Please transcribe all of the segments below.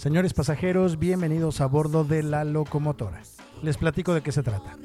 Señores pasajeros, bienvenidos a bordo de la locomotora. Les platico de qué se trata.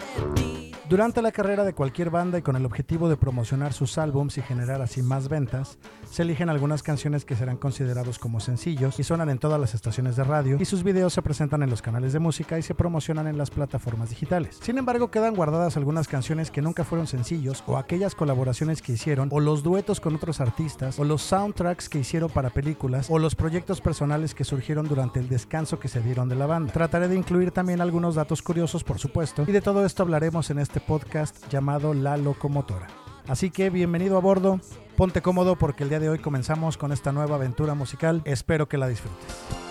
Durante la carrera de cualquier banda y con el objetivo de promocionar sus álbums y generar así más ventas, se eligen algunas canciones que serán considerados como sencillos y suenan en todas las estaciones de radio y sus videos se presentan en los canales de música y se promocionan en las plataformas digitales. Sin embargo, quedan guardadas algunas canciones que nunca fueron sencillos o aquellas colaboraciones que hicieron o los duetos con otros artistas o los soundtracks que hicieron para películas o los proyectos personales que surgieron durante el descanso que se dieron de la banda. Trataré de incluir también algunos datos curiosos, por supuesto, y de todo esto hablaremos en este este podcast llamado La Locomotora. Así que bienvenido a bordo, ponte cómodo porque el día de hoy comenzamos con esta nueva aventura musical, espero que la disfrutes.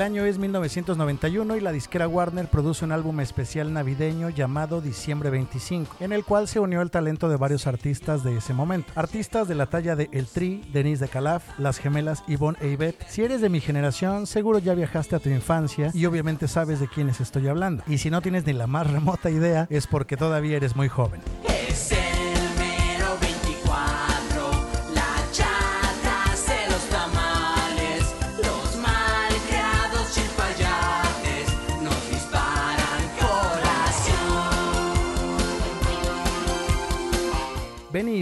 El año es 1991 y la disquera Warner produce un álbum especial navideño llamado Diciembre 25, en el cual se unió el talento de varios artistas de ese momento. Artistas de la talla de El Tri, Denise de Calaf, las gemelas Yvonne e Yvette. Si eres de mi generación, seguro ya viajaste a tu infancia y obviamente sabes de quiénes estoy hablando. Y si no tienes ni la más remota idea, es porque todavía eres muy joven.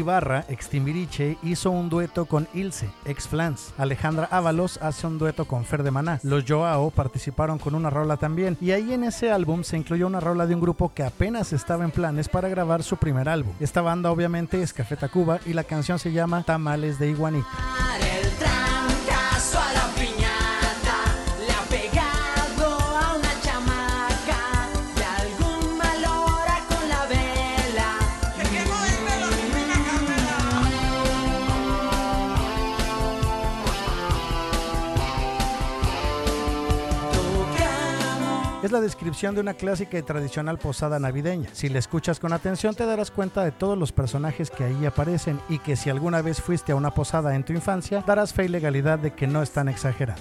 Ibarra, ex Timbiriche, hizo un dueto con Ilse, ex Flans. Alejandra Ábalos hace un dueto con Fer de Maná. Los Joao participaron con una rola también. Y ahí en ese álbum se incluyó una rola de un grupo que apenas estaba en planes para grabar su primer álbum. Esta banda obviamente es Café Tacuba y la canción se llama Tamales de Iguanita. Es la descripción de una clásica y tradicional posada navideña. Si la escuchas con atención te darás cuenta de todos los personajes que ahí aparecen y que si alguna vez fuiste a una posada en tu infancia, darás fe y legalidad de que no están exagerando.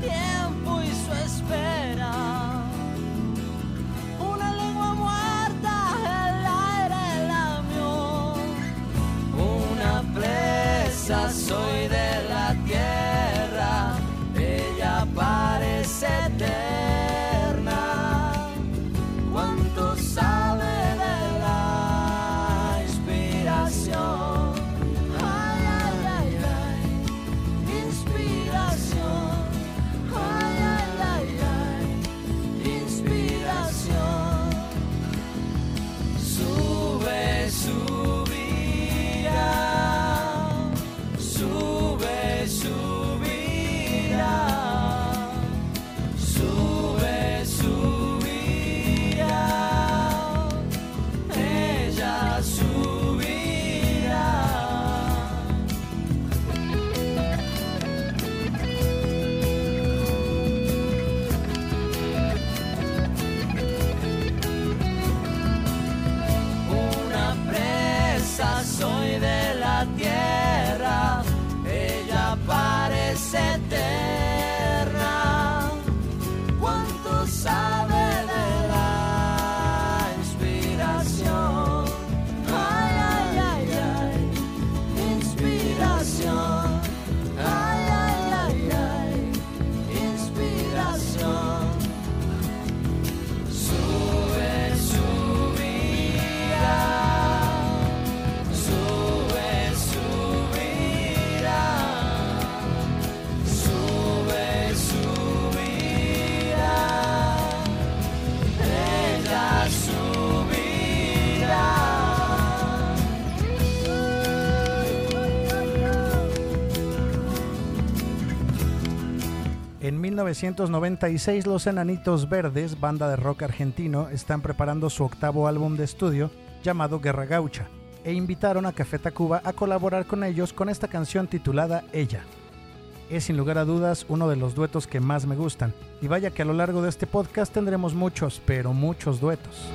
Desafío el tiempo y canción. 1996 los Enanitos Verdes, banda de rock argentino, están preparando su octavo álbum de estudio llamado Guerra Gaucha e invitaron a Café Tacuba a colaborar con ellos con esta canción titulada Ella. Es sin lugar a dudas uno de los duetos que más me gustan y vaya que a lo largo de este podcast tendremos muchos, pero muchos duetos.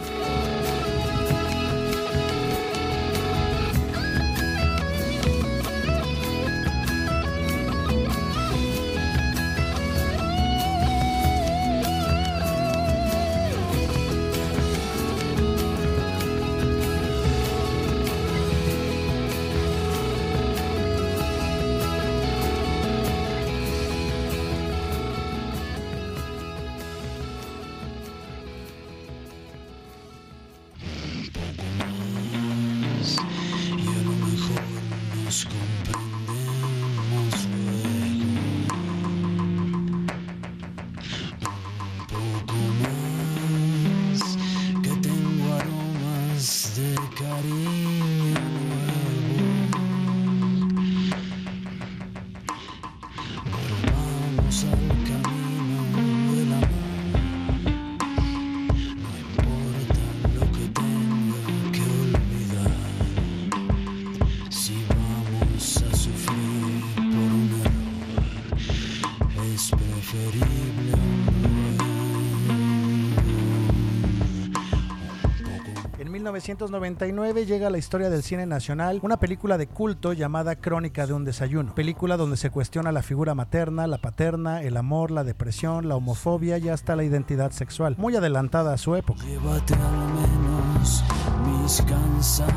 En 1999 llega a la historia del cine nacional una película de culto llamada Crónica de un desayuno, película donde se cuestiona la figura materna, la paterna, el amor, la depresión, la homofobia y hasta la identidad sexual, muy adelantada a su época. Llévate al menos mis cansados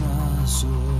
brazos.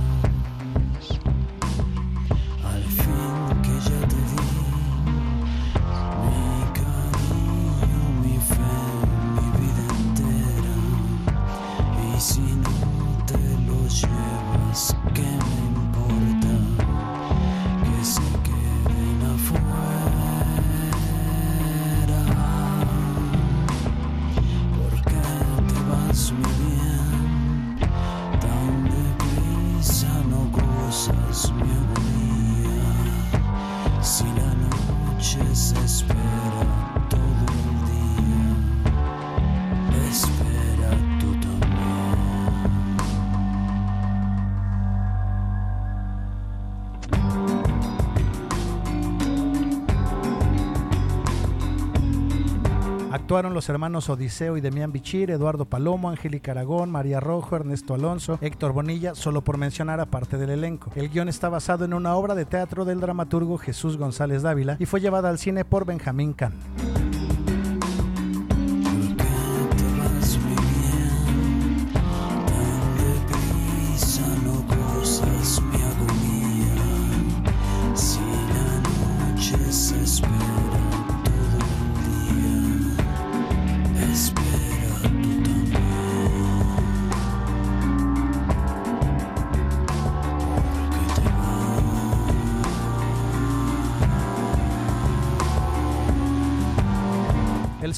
Actuaron los hermanos Odiseo y Demián Bichir, Eduardo Palomo, Angélica Aragón, María Rojo, Ernesto Alonso, Héctor Bonilla, solo por mencionar a parte del elenco. El guion está basado en una obra de teatro del dramaturgo Jesús González Dávila y fue llevada al cine por Benjamín Can.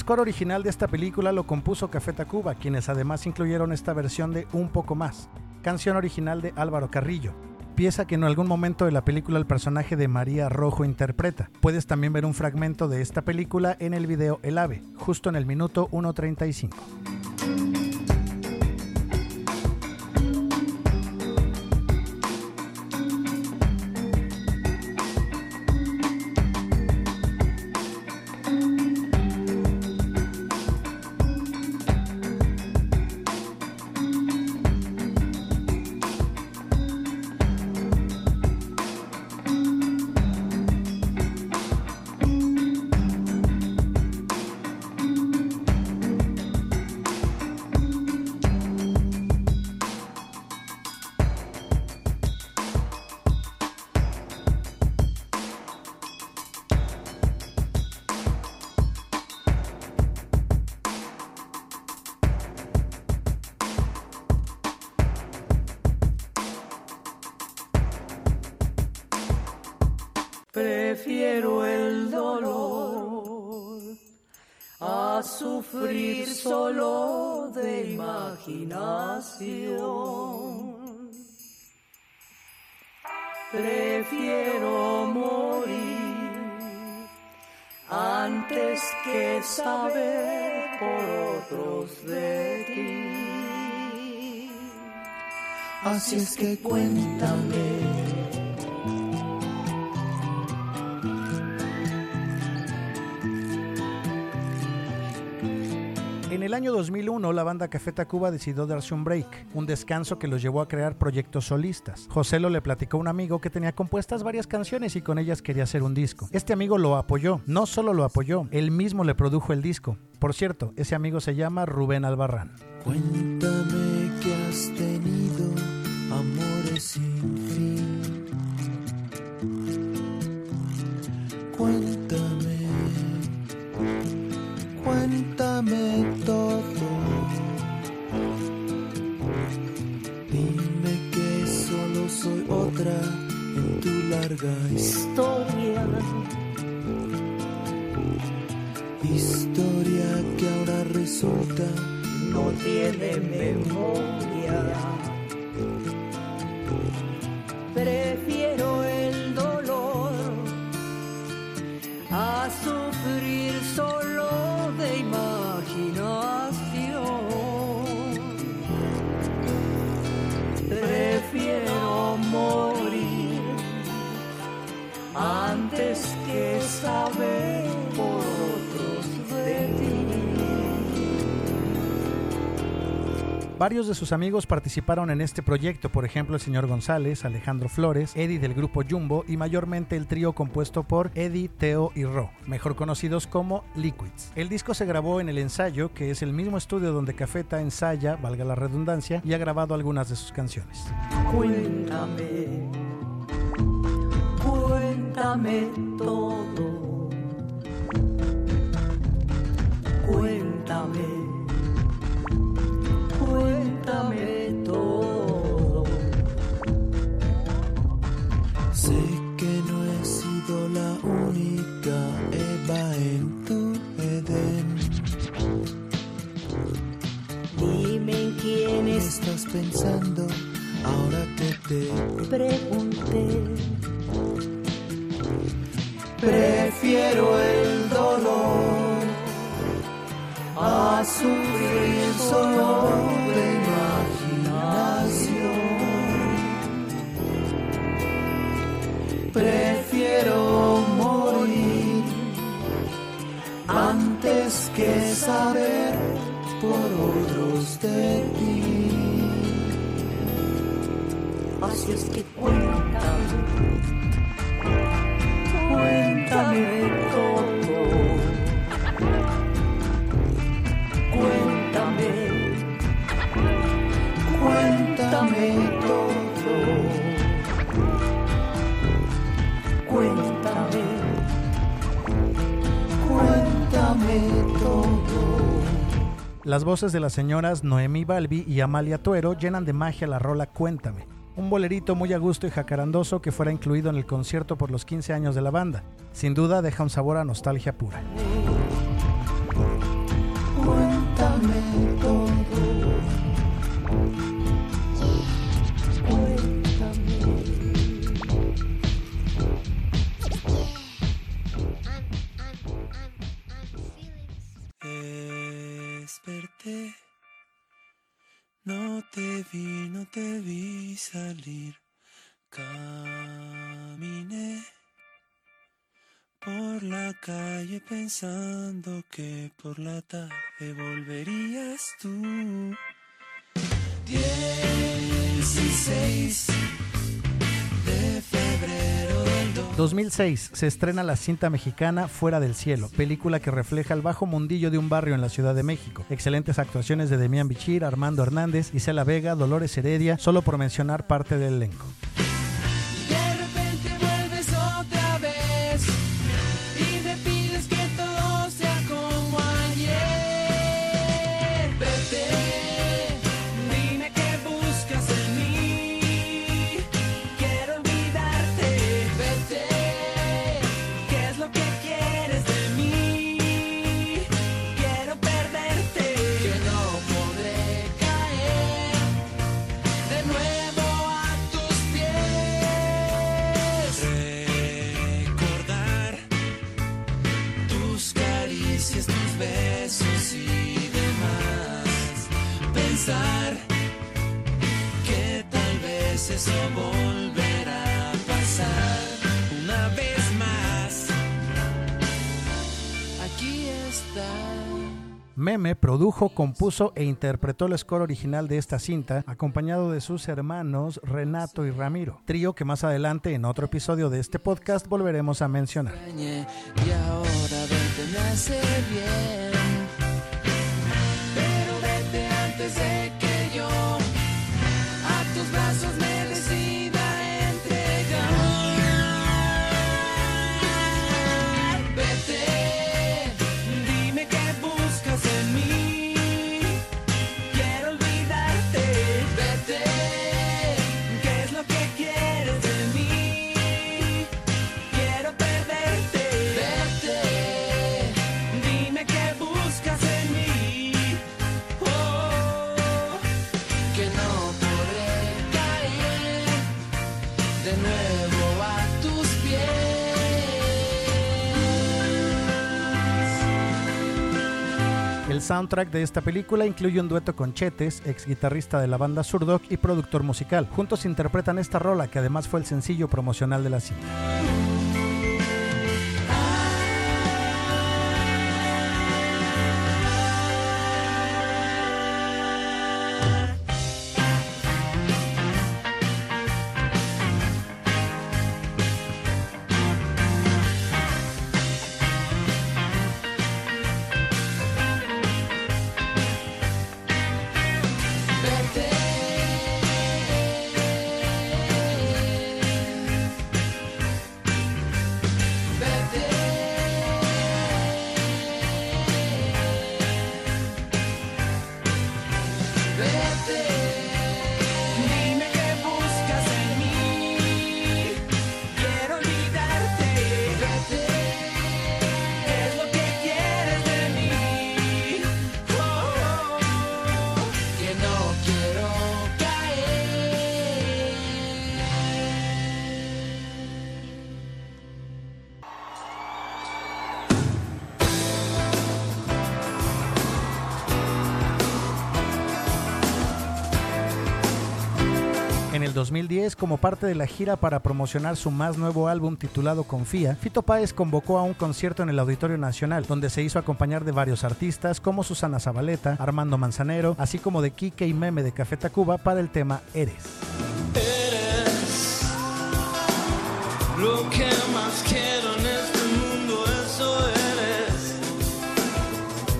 Score original de esta película lo compuso Café Tacuba, quienes además incluyeron esta versión de Un poco más, canción original de Álvaro Carrillo, pieza que en algún momento de la película el personaje de María Rojo interpreta. Puedes también ver un fragmento de esta película en el video El Ave, justo en el minuto 1.35. Prefiero el dolor a sufrir solo de imaginación. Prefiero morir antes que saber por otros de ti. Así es que cuéntame. En el año 2001, la banda Café Tacuba decidió darse un break, un descanso que los llevó a crear proyectos solistas. José lo le platicó a un amigo que tenía compuestas varias canciones y con ellas quería hacer un disco. Este amigo lo apoyó, no solo lo apoyó, él mismo le produjo el disco. Por cierto, ese amigo se llama Rubén Albarrán. Cuéntame que has tenido amores sin fin. Cuéntame, cuéntame todo. Dime que solo soy otra en tu larga Historia, historia que ahora resulta no tiene memoria. Varios de sus amigos participaron en este proyecto, por ejemplo el señor González, Alejandro Flores, Eddie del grupo Jumbo y mayormente el trío compuesto por Eddie, Teo y Ro, mejor conocidos como Liquids. El disco se grabó en el ensayo, que es el mismo estudio donde Cafeta ensaya, valga la redundancia, y ha grabado algunas de sus canciones. Cuéntame, cuéntame todo. Pensando ahora que te pregunté. prefiero el dolor a sufrir solo de imaginación. Prefiero morir antes que saber Así es que cuéntame, cuéntame todo. Cuéntame, cuéntame todo. Cuéntame, Cuéntame todo. Las voces de las señoras Noemí Balbi y Amalia Tuero llenan de magia la rola Cuéntame, un bolerito muy a gusto y jacarandoso que fuera incluido en el concierto por los 15 años de la banda. Sin duda deja un sabor a nostalgia pura. Te vi, no te vi salir. Caminé por la calle pensando que por la tarde volverías tú. 16 de febrero del 2006 se estrena la cinta mexicana Fuera del Cielo, película que refleja el bajo mundillo de un barrio en la Ciudad de México. Excelentes actuaciones de Demián Bichir, Armando Hernández, Isela Vega, Dolores Heredia, solo por mencionar parte del elenco. Produjo, compuso e interpretó el score original de esta cinta, acompañado de sus hermanos Renato y Ramiro, trío que más adelante en otro episodio de este podcast volveremos a mencionar. El soundtrack de esta película incluye un dueto con Chetes, ex guitarrista de la banda Surdoc y productor musical. Juntos interpretan esta rola que además fue el sencillo promocional de la cinta. El 2010, como parte de la gira para promocionar su más nuevo álbum titulado Confía, Fito Páez convocó a un concierto en el Auditorio Nacional, donde se hizo acompañar de varios artistas como Susana Zabaleta, Armando Manzanero, así como de Kike y Meme de Café Tacuba para el tema Eres. Eres lo que más quiero en este mundo, eso eres.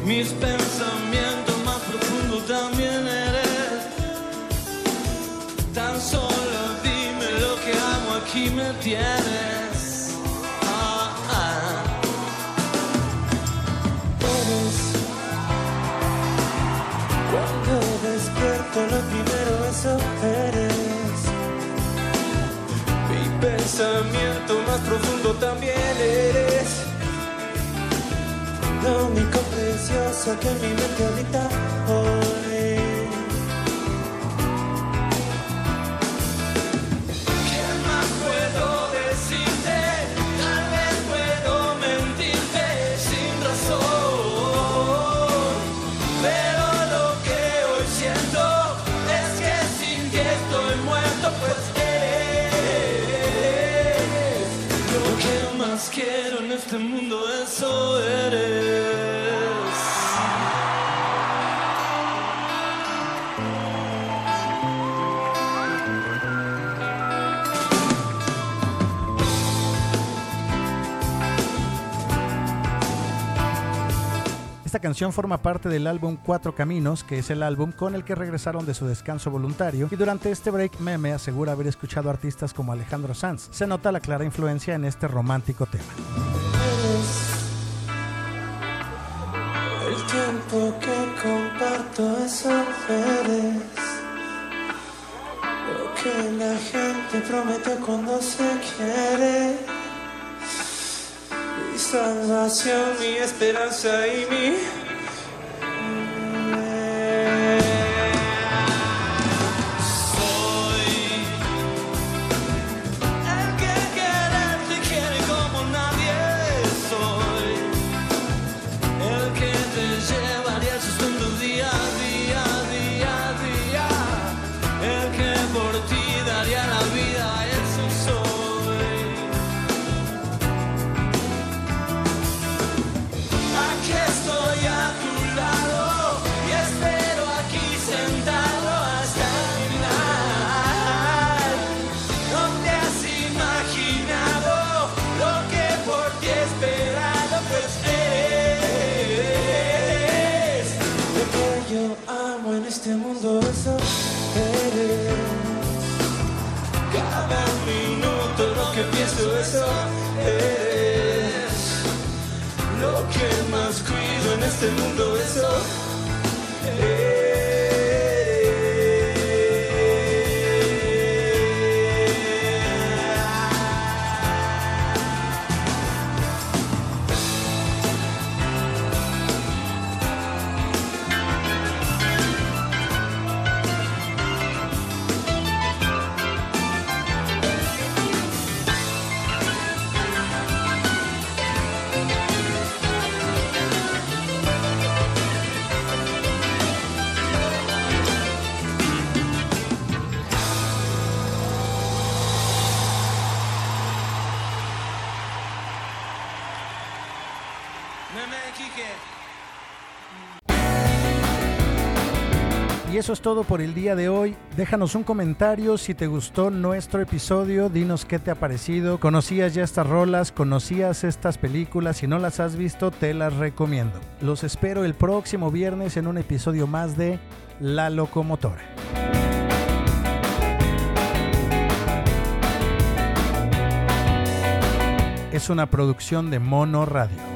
Mis pensamientos pensamiento más profundo también eres. Lo único precioso que en mi mente habita. Hoy quiero en este mundo, eso eres. Esta canción forma parte del álbum Cuatro Caminos, que es el álbum con el que regresaron de su descanso voluntario, y durante este break Meme asegura haber escuchado artistas como Alejandro Sanz. Se nota la clara influencia en este romántico tema. El tiempo que comparto eres Lo que la gente promete cuando se quiere Mi salvación, mi esperanza y mi eso eres lo que más cuido en este mundo, eso Meme, Y eso es todo por el día de hoy. Déjanos un comentario si te gustó nuestro episodio. Dinos qué te ha parecido. ¿Conocías ya estas rolas? ¿Conocías estas películas? Si no las has visto, te las recomiendo. Los espero el próximo viernes en un episodio más de La Locomotora. Es una producción de Mono Radio.